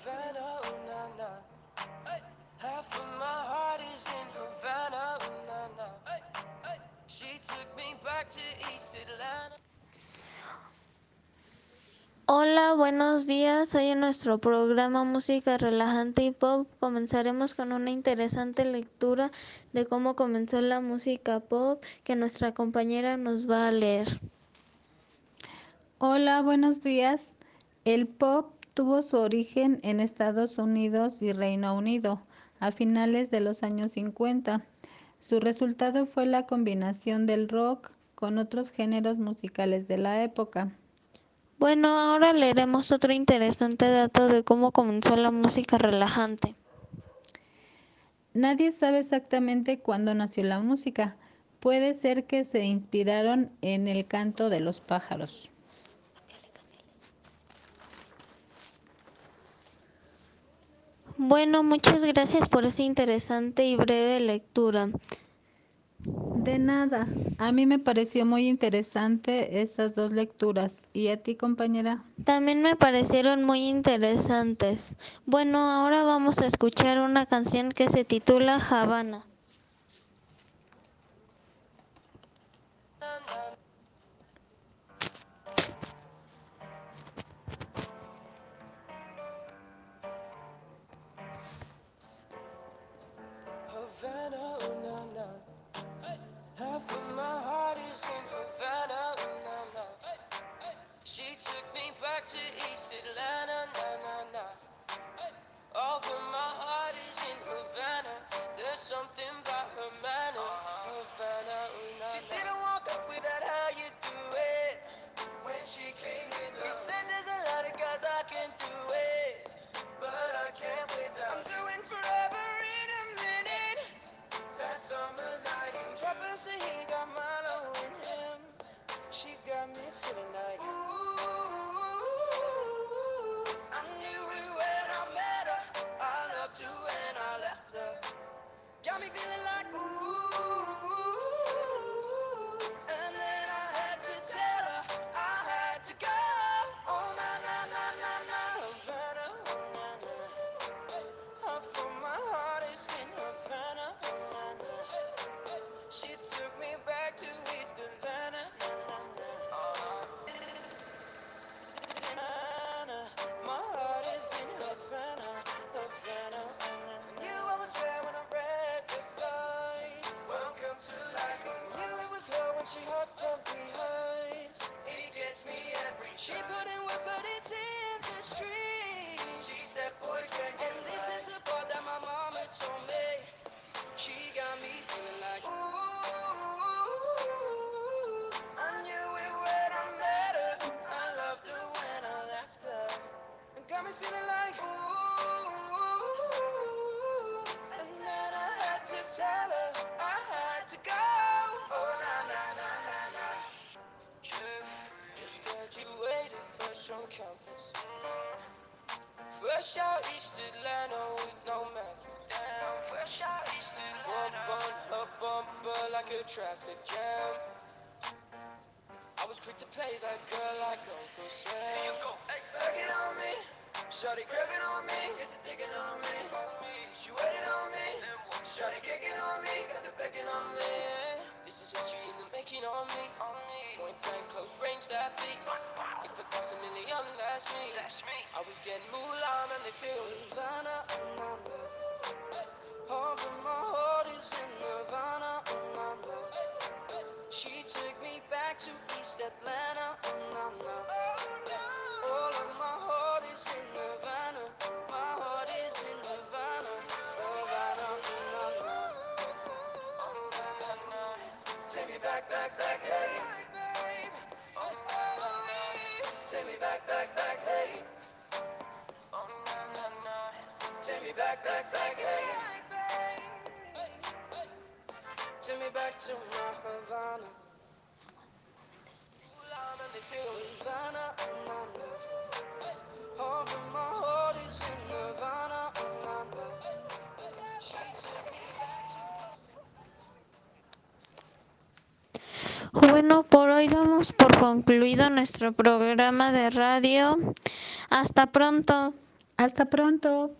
Havana, ooh, na, na. Hey. Half of my heart is in Havana, ooh, na, na. Hey. Hey. She took me back to East Atlanta. Hola, buenos días. Hoy en nuestro programa Música Relajante y Pop comenzaremos con una interesante lectura de cómo comenzó la música pop que nuestra compañera nos va a leer. Hola, buenos días. El pop tuvo su origen en Estados Unidos y Reino Unido a finales de los años 50. Su resultado fue la combinación del rock con otros géneros musicales de la época. Bueno, ahora leeremos otro interesante dato de cómo comenzó la música relajante. Nadie sabe exactamente cuándo nació la música. Puede ser que se inspiraron en el canto de los pájaros. Bueno, muchas gracias por esa interesante y breve lectura. De nada. A mí me pareció muy interesante esas dos lecturas. ¿Y a ti, compañera? También me parecieron muy interesantes. Bueno, ahora vamos a escuchar una canción que se titula Havana. Said he got Milo in him. She got me feeling like fresh campus. Fresh out East Atlanta with no mattress. Damn, fresh out East Atlanta. Bump on her bumper like a traffic jam. I was quick to play that girl like Uncle Sam. Back it on me. Shawty grabbing on me. Get to digging on me. She waited on me. Shawty kicking on me. Got the begging on me. This is history in the making on me. Point blank, close range, that beat. If it costs a million, that's me. I was getting moolah, and they feel Havana, oh, na, na. Half of my heart is in Nirvana, oh, na, na. She took me back to East Atlanta, oh, na, na. All of my heart is in Nirvana. My heart is in Nirvana. Nirvana, oh, na, na. Take me back, back, back, hey. Take me back, back, back, hey. Take me back, back, back, hey. Take me back to my Havana. Havana, na, na. Half Bueno, por hoy damos por concluido nuestro programa de radio. Hasta pronto. Hasta pronto.